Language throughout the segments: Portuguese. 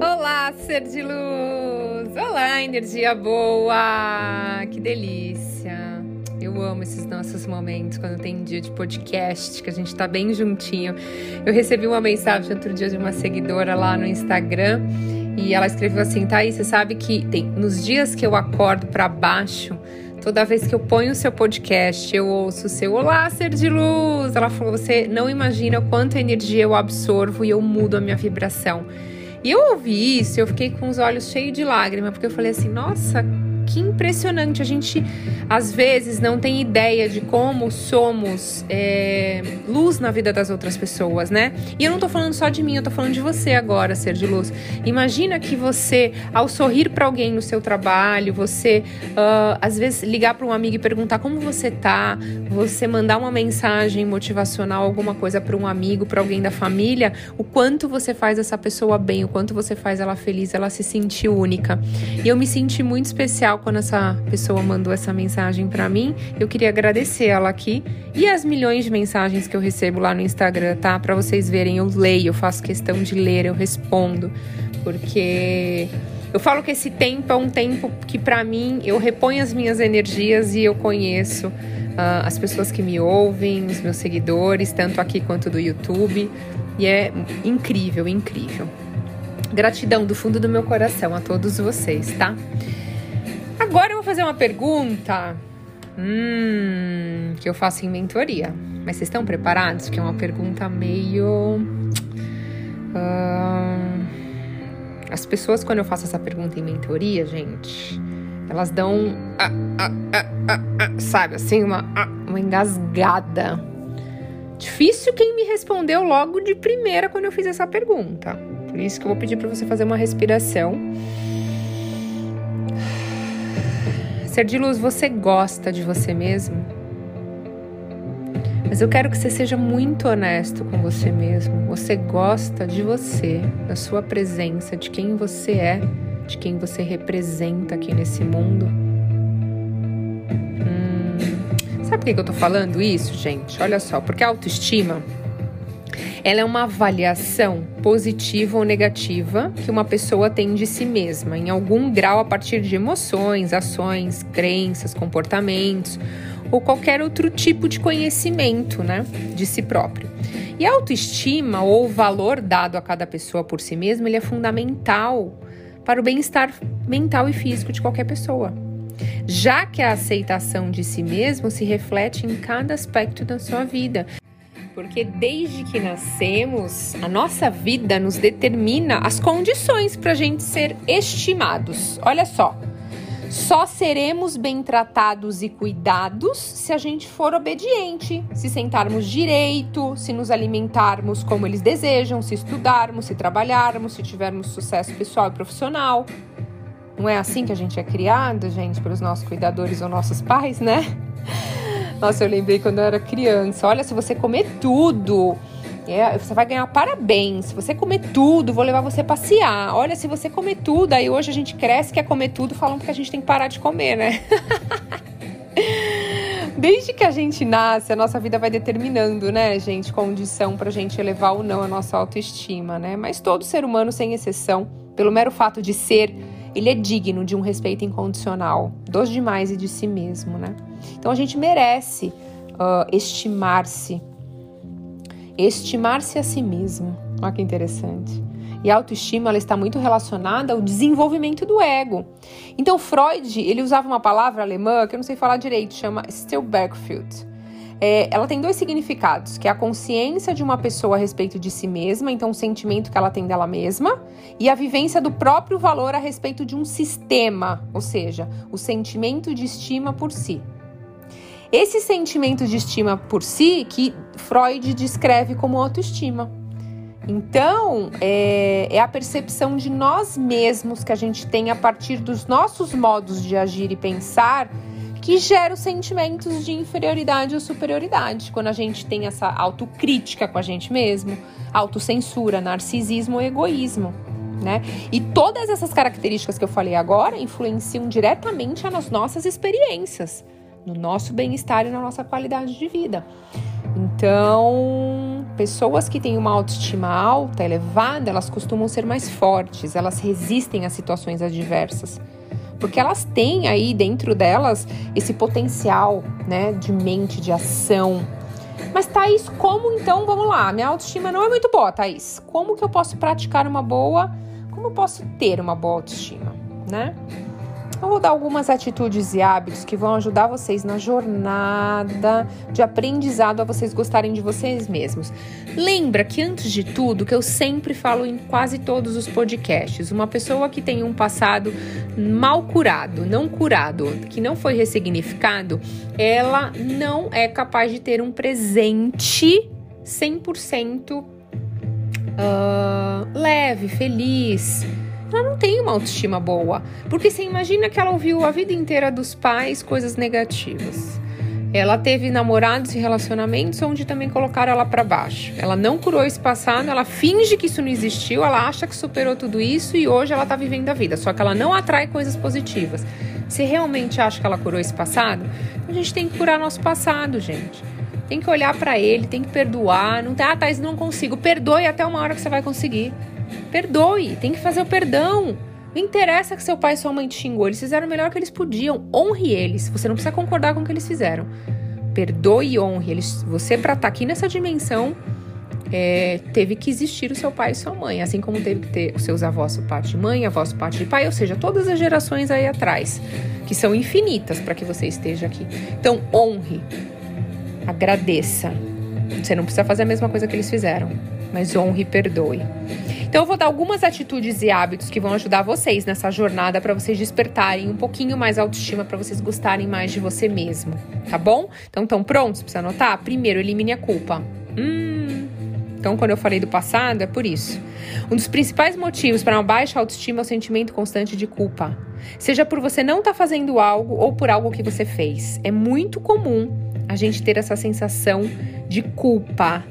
Olá, ser de luz! Olá, energia boa! Que delícia! Eu amo esses nossos momentos quando tem dia de podcast, que a gente tá bem juntinho. Eu recebi uma mensagem outro dia de uma seguidora lá no Instagram e ela escreveu assim: Thaís, você sabe que tem, nos dias que eu acordo para baixo, toda vez que eu ponho o seu podcast, eu ouço o seu Olá, ser de luz. Ela falou: Você não imagina quanta energia eu absorvo e eu mudo a minha vibração. E eu ouvi isso, eu fiquei com os olhos cheios de lágrimas, porque eu falei assim: Nossa, que impressionante. A gente, às vezes, não tem ideia de como somos é, luz na vida das outras pessoas, né? E eu não tô falando só de mim, eu tô falando de você agora, ser de luz. Imagina que você, ao sorrir para alguém no seu trabalho, você, uh, às vezes, ligar para um amigo e perguntar como você tá, você mandar uma mensagem motivacional, alguma coisa para um amigo, para alguém da família, o quanto você faz essa pessoa bem, o quanto você faz ela feliz, ela se sentir única. E eu me senti muito especial quando essa pessoa mandou essa mensagem para mim. Eu queria agradecer ela aqui e as milhões de mensagens que eu recebo lá no Instagram, tá? Para vocês verem, eu leio, eu faço questão de ler, eu respondo, porque eu falo que esse tempo é um tempo que para mim eu reponho as minhas energias e eu conheço uh, as pessoas que me ouvem, os meus seguidores, tanto aqui quanto do YouTube. E é incrível, incrível. Gratidão do fundo do meu coração a todos vocês, tá? Fazer uma pergunta hum, que eu faço em mentoria. Mas vocês estão preparados? Porque é uma pergunta meio. Uh, as pessoas, quando eu faço essa pergunta em mentoria, gente, elas dão. Ah, ah, ah, sabe, assim, uma, uma engasgada. Difícil quem me respondeu logo de primeira quando eu fiz essa pergunta. Por isso que eu vou pedir para você fazer uma respiração. Ser de luz, você gosta de você mesmo? Mas eu quero que você seja muito honesto com você mesmo. Você gosta de você, da sua presença, de quem você é, de quem você representa aqui nesse mundo? Hum, sabe por que eu tô falando isso, gente? Olha só, porque a autoestima ela é uma avaliação positiva ou negativa que uma pessoa tem de si mesma, em algum grau a partir de emoções, ações, crenças, comportamentos ou qualquer outro tipo de conhecimento, né, de si próprio. E a autoestima ou valor dado a cada pessoa por si mesma, ele é fundamental para o bem-estar mental e físico de qualquer pessoa. Já que a aceitação de si mesmo se reflete em cada aspecto da sua vida. Porque desde que nascemos, a nossa vida nos determina as condições para a gente ser estimados. Olha só. Só seremos bem tratados e cuidados se a gente for obediente, se sentarmos direito, se nos alimentarmos como eles desejam, se estudarmos, se trabalharmos, se tivermos sucesso pessoal e profissional. Não é assim que a gente é criado, gente, pelos nossos cuidadores ou nossos pais, né? Nossa, eu lembrei quando eu era criança. Olha, se você comer tudo, é, você vai ganhar parabéns. Se você comer tudo, vou levar você passear. Olha, se você comer tudo, aí hoje a gente cresce, quer comer tudo, falam que a gente tem que parar de comer, né? Desde que a gente nasce, a nossa vida vai determinando, né, gente, condição pra gente elevar ou não a nossa autoestima, né? Mas todo ser humano, sem exceção, pelo mero fato de ser ele é digno de um respeito incondicional, dos demais e de si mesmo, né? Então a gente merece uh, estimar-se, estimar-se a si mesmo. Olha que interessante. E a autoestima ela está muito relacionada ao desenvolvimento do ego. Então Freud ele usava uma palavra alemã que eu não sei falar direito, chama Stilbergfield é, ela tem dois significados, que é a consciência de uma pessoa a respeito de si mesma, então o sentimento que ela tem dela mesma, e a vivência do próprio valor a respeito de um sistema, ou seja, o sentimento de estima por si. Esse sentimento de estima por si que Freud descreve como autoestima. Então, é, é, a percepção de nós mesmos que a gente tem a partir dos nossos modos de agir e pensar que gera os sentimentos de inferioridade ou superioridade, quando a gente tem essa autocrítica com a gente mesmo, autocensura, narcisismo ou egoísmo. Né? E todas essas características que eu falei agora influenciam diretamente nas nossas experiências, no nosso bem-estar e na nossa qualidade de vida. Então, pessoas que têm uma autoestima alta, elevada, elas costumam ser mais fortes, elas resistem a situações adversas. Porque elas têm aí dentro delas esse potencial, né, de mente, de ação. Mas Thaís, como então, vamos lá, minha autoestima não é muito boa, Thaís. Como que eu posso praticar uma boa, como eu posso ter uma boa autoestima, né? Eu vou dar algumas atitudes e hábitos que vão ajudar vocês na jornada de aprendizado a vocês gostarem de vocês mesmos. Lembra que antes de tudo, que eu sempre falo em quase todos os podcasts, uma pessoa que tem um passado mal curado, não curado, que não foi ressignificado, ela não é capaz de ter um presente 100% uh, ah, leve, feliz ela não tem uma autoestima boa. Porque você imagina que ela ouviu a vida inteira dos pais coisas negativas. Ela teve namorados e relacionamentos onde também colocaram ela para baixo. Ela não curou esse passado, ela finge que isso não existiu, ela acha que superou tudo isso e hoje ela tá vivendo a vida. Só que ela não atrai coisas positivas. Você realmente acha que ela curou esse passado? A gente tem que curar nosso passado, gente. Tem que olhar para ele, tem que perdoar. Não tem, ah, Thais, não consigo. Perdoe até uma hora que você vai conseguir. Perdoe, tem que fazer o perdão. Não interessa que seu pai e sua mãe te xingou, eles fizeram o melhor que eles podiam. Honre eles. Você não precisa concordar com o que eles fizeram. Perdoe e honre eles. Você, para estar tá aqui nessa dimensão, é, teve que existir o seu pai e sua mãe, assim como teve que ter os seus avós parte de mãe, avós parte de pai, ou seja, todas as gerações aí atrás, que são infinitas para que você esteja aqui. Então, honre, agradeça. Você não precisa fazer a mesma coisa que eles fizeram, mas honre e perdoe. Então eu vou dar algumas atitudes e hábitos que vão ajudar vocês nessa jornada para vocês despertarem um pouquinho mais autoestima, para vocês gostarem mais de você mesmo, tá bom? Então estão prontos para anotar? Primeiro, elimine a culpa. Hum. Então, quando eu falei do passado, é por isso. Um dos principais motivos para uma baixa autoestima é o sentimento constante de culpa. Seja por você não estar tá fazendo algo ou por algo que você fez. É muito comum a gente ter essa sensação de culpa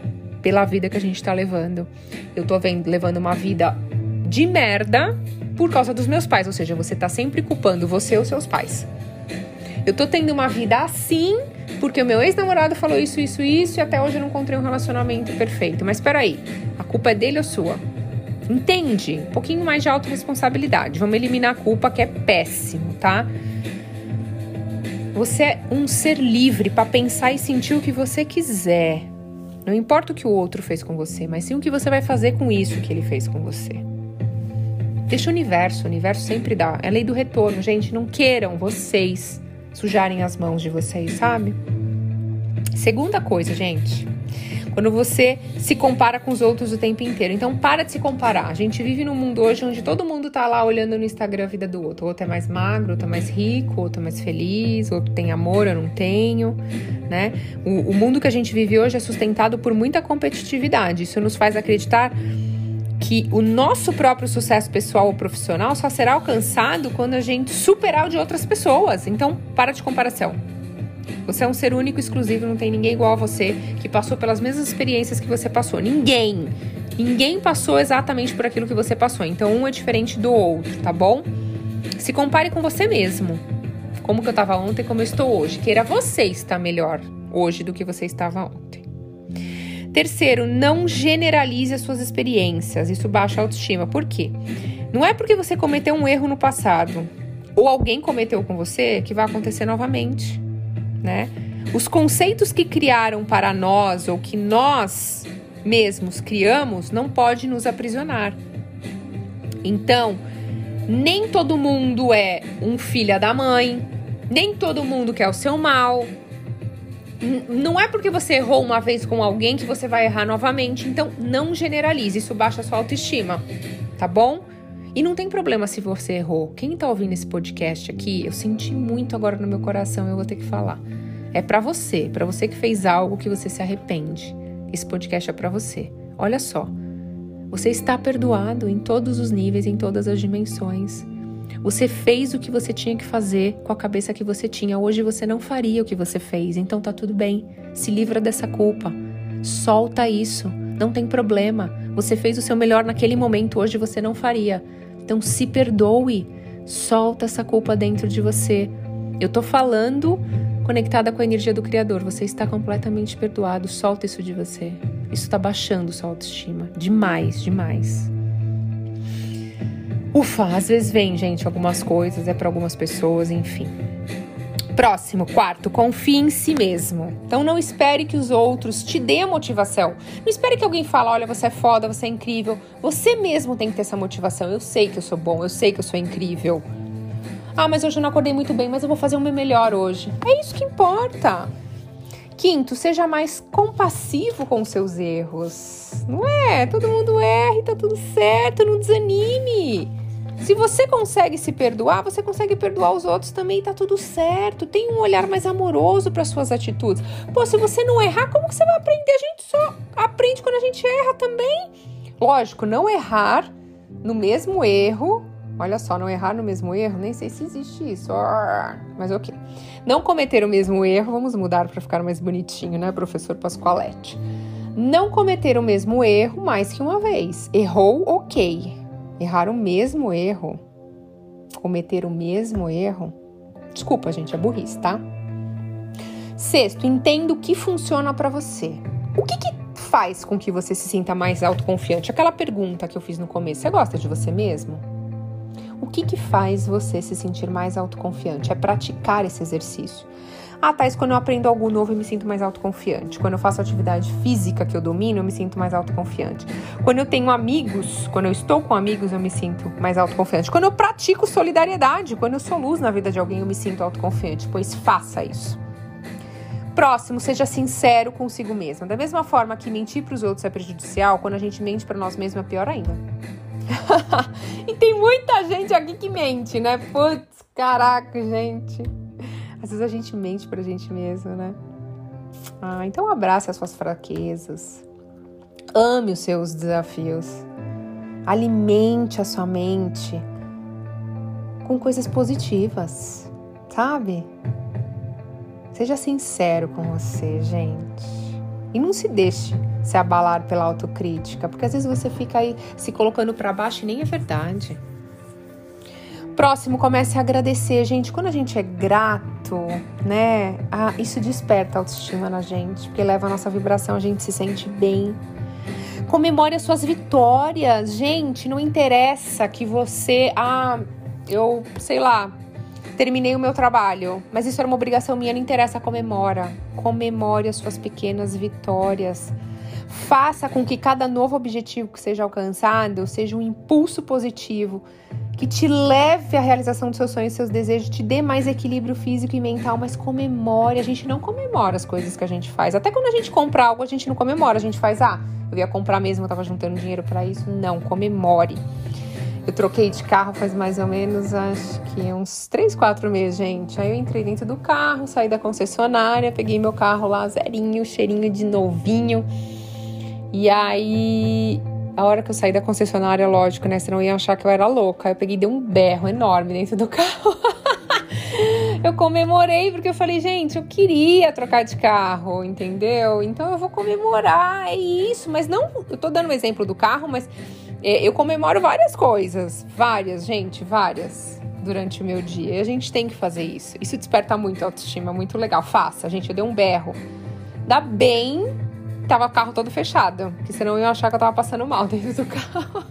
pela vida que a gente tá levando. Eu tô vendo, levando uma vida de merda por causa dos meus pais, ou seja, você tá sempre culpando você ou seus pais. Eu tô tendo uma vida assim porque o meu ex-namorado falou isso, isso, isso e até hoje eu não encontrei um relacionamento perfeito. Mas peraí, a culpa é dele ou sua? Entende? Um pouquinho mais de autorresponsabilidade. Vamos eliminar a culpa que é péssimo, tá? Você é um ser livre para pensar e sentir o que você quiser. Não importa o que o outro fez com você, mas sim o que você vai fazer com isso que ele fez com você. Deixa o universo, o universo sempre dá. É lei do retorno, gente. Não queiram vocês sujarem as mãos de vocês, sabe? Segunda coisa, gente. Quando você se compara com os outros o tempo inteiro. Então, para de se comparar. A gente vive num mundo hoje onde todo mundo tá lá olhando no Instagram a vida do outro. O outro é mais magro, outro é mais rico, outro é mais feliz, outro tem amor, eu não tenho, né? O, o mundo que a gente vive hoje é sustentado por muita competitividade. Isso nos faz acreditar que o nosso próprio sucesso pessoal ou profissional só será alcançado quando a gente superar o de outras pessoas. Então, para de comparação. Você é um ser único, exclusivo, não tem ninguém igual a você que passou pelas mesmas experiências que você passou. Ninguém. Ninguém passou exatamente por aquilo que você passou. Então, um é diferente do outro, tá bom? Se compare com você mesmo. Como que eu estava ontem, como eu estou hoje. Queira você estar melhor hoje do que você estava ontem. Terceiro, não generalize as suas experiências. Isso baixa a autoestima. Por quê? Não é porque você cometeu um erro no passado ou alguém cometeu com você que vai acontecer novamente né? Os conceitos que criaram para nós ou que nós mesmos criamos não pode nos aprisionar. Então, nem todo mundo é um filho da mãe, nem todo mundo quer o seu mal. Não é porque você errou uma vez com alguém que você vai errar novamente. Então, não generalize, isso baixa sua autoestima, tá bom? E não tem problema se você errou. Quem tá ouvindo esse podcast aqui, eu senti muito agora no meu coração, eu vou ter que falar. É para você, para você que fez algo que você se arrepende. Esse podcast é para você. Olha só. Você está perdoado em todos os níveis, em todas as dimensões. Você fez o que você tinha que fazer com a cabeça que você tinha. Hoje você não faria o que você fez, então tá tudo bem. Se livra dessa culpa. Solta isso. Não tem problema. Você fez o seu melhor naquele momento, hoje você não faria. Então se perdoe. Solta essa culpa dentro de você. Eu tô falando conectada com a energia do Criador. Você está completamente perdoado. Solta isso de você. Isso está baixando sua autoestima. Demais, demais. Ufa, às vezes vem, gente, algumas coisas, é para algumas pessoas, enfim. Próximo, quarto, confie em si mesmo. Então não espere que os outros te a motivação. Não espere que alguém fale, olha, você é foda, você é incrível. Você mesmo tem que ter essa motivação. Eu sei que eu sou bom, eu sei que eu sou incrível. Ah, mas hoje eu não acordei muito bem, mas eu vou fazer meu melhor hoje. É isso que importa. Quinto, seja mais compassivo com seus erros. Não é? Todo mundo erra e tá tudo certo, não desanime. Se você consegue se perdoar, você consegue perdoar os outros também, tá tudo certo. Tem um olhar mais amoroso para suas atitudes. Pô, se você não errar, como que você vai aprender? A gente só aprende quando a gente erra também. Lógico, não errar no mesmo erro. Olha só, não errar no mesmo erro, nem sei se existe isso. Mas ok. Não cometer o mesmo erro, vamos mudar para ficar mais bonitinho, né, professor Pascoalete? Não cometer o mesmo erro mais que uma vez. Errou, ok errar o mesmo erro, cometer o mesmo erro, desculpa, gente, é burrice, tá? Sexto, entenda o que funciona para você. O que, que faz com que você se sinta mais autoconfiante? Aquela pergunta que eu fiz no começo: você gosta de você mesmo? O que, que faz você se sentir mais autoconfiante? É praticar esse exercício. Ah, Thais, quando eu aprendo algo novo eu me sinto mais autoconfiante. Quando eu faço atividade física que eu domino, eu me sinto mais autoconfiante. Quando eu tenho amigos, quando eu estou com amigos, eu me sinto mais autoconfiante. Quando eu pratico solidariedade, quando eu sou luz na vida de alguém, eu me sinto autoconfiante. Pois faça isso. Próximo, seja sincero consigo mesmo. Da mesma forma que mentir para os outros é prejudicial, quando a gente mente para nós mesmos é pior ainda. e tem muita gente aqui que mente, né? Putz, caraca, gente. Às vezes a gente mente pra gente mesmo, né? Ah, então abrace as suas fraquezas. Ame os seus desafios. Alimente a sua mente com coisas positivas, sabe? Seja sincero com você, gente. E não se deixe se abalar pela autocrítica, porque às vezes você fica aí se colocando para baixo e nem é verdade. Próximo, comece a agradecer, gente. Quando a gente é grato, né? Ah, isso desperta autoestima na gente, porque leva a nossa vibração, a gente se sente bem. Comemore as suas vitórias, gente. Não interessa que você, ah, eu sei lá, terminei o meu trabalho, mas isso era uma obrigação minha, não interessa, comemora. Comemore as suas pequenas vitórias. Faça com que cada novo objetivo que seja alcançado seja um impulso positivo que te leve à realização dos seus sonhos, seus desejos, te dê mais equilíbrio físico e mental, mas comemore. A gente não comemora as coisas que a gente faz. Até quando a gente compra algo, a gente não comemora. A gente faz, ah, eu ia comprar mesmo, eu tava juntando dinheiro para isso. Não, comemore. Eu troquei de carro faz mais ou menos, acho que uns 3, 4 meses, gente. Aí eu entrei dentro do carro, saí da concessionária, peguei meu carro lá, zerinho, cheirinho de novinho. E aí a hora que eu saí da concessionária, lógico, né? Senão ia achar que eu era louca. Aí eu peguei dei um berro enorme dentro do carro. eu comemorei porque eu falei, gente, eu queria trocar de carro, entendeu? Então eu vou comemorar, é isso. Mas não, eu tô dando um exemplo do carro, mas eu comemoro várias coisas. Várias, gente, várias. Durante o meu dia. E a gente tem que fazer isso. Isso desperta muito autoestima, muito legal. Faça, gente. Eu dei um berro. Dá bem tava o carro todo fechado, porque senão eu ia achar que eu tava passando mal dentro do carro.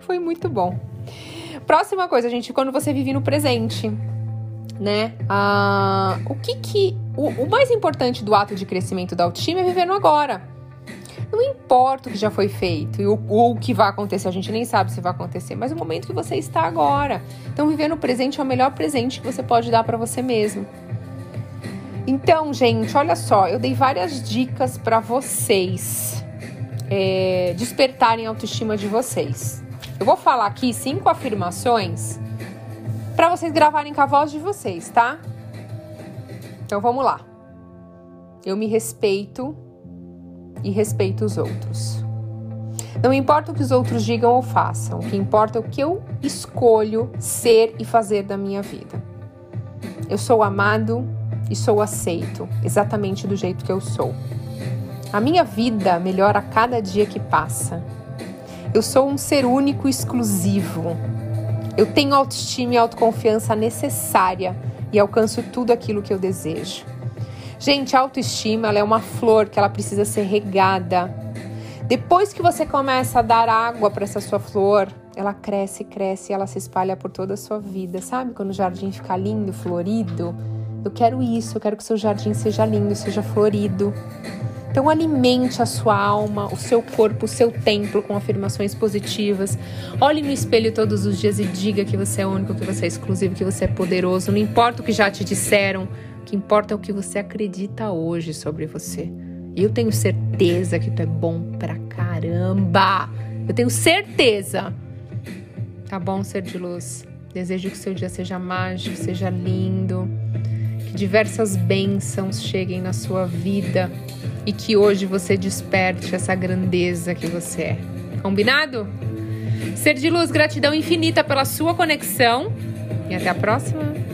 Foi muito bom. Próxima coisa, gente, quando você vive no presente, né? Ah, o que que. O, o mais importante do ato de crescimento da autoestima é viver no agora. Não importa o que já foi feito e o, o que vai acontecer, a gente nem sabe se vai acontecer, mas o momento que você está agora. Então, viver no presente é o melhor presente que você pode dar para você mesmo. Então, gente, olha só, eu dei várias dicas para vocês é, despertarem a autoestima de vocês. Eu vou falar aqui cinco afirmações para vocês gravarem com a voz de vocês, tá? Então vamos lá. Eu me respeito e respeito os outros. Não importa o que os outros digam ou façam, o que importa é o que eu escolho ser e fazer da minha vida. Eu sou amado, e sou aceito exatamente do jeito que eu sou. A minha vida melhora a cada dia que passa. Eu sou um ser único e exclusivo. Eu tenho autoestima e autoconfiança necessária e alcanço tudo aquilo que eu desejo. Gente, autoestima é uma flor que ela precisa ser regada. Depois que você começa a dar água para essa sua flor, ela cresce, cresce, ela se espalha por toda a sua vida. Sabe quando o jardim fica lindo, florido? Eu quero isso, eu quero que seu jardim seja lindo, seja florido. Então alimente a sua alma, o seu corpo, o seu templo com afirmações positivas. Olhe no espelho todos os dias e diga que você é único, que você é exclusivo, que você é poderoso. Não importa o que já te disseram, que importa é o que você acredita hoje sobre você. E eu tenho certeza que tu é bom pra caramba. Eu tenho certeza. Tá bom, ser de luz? Desejo que seu dia seja mágico, seja lindo, que diversas bênçãos cheguem na sua vida e que hoje você desperte essa grandeza que você é. Combinado? Ser de luz, gratidão infinita pela sua conexão e até a próxima.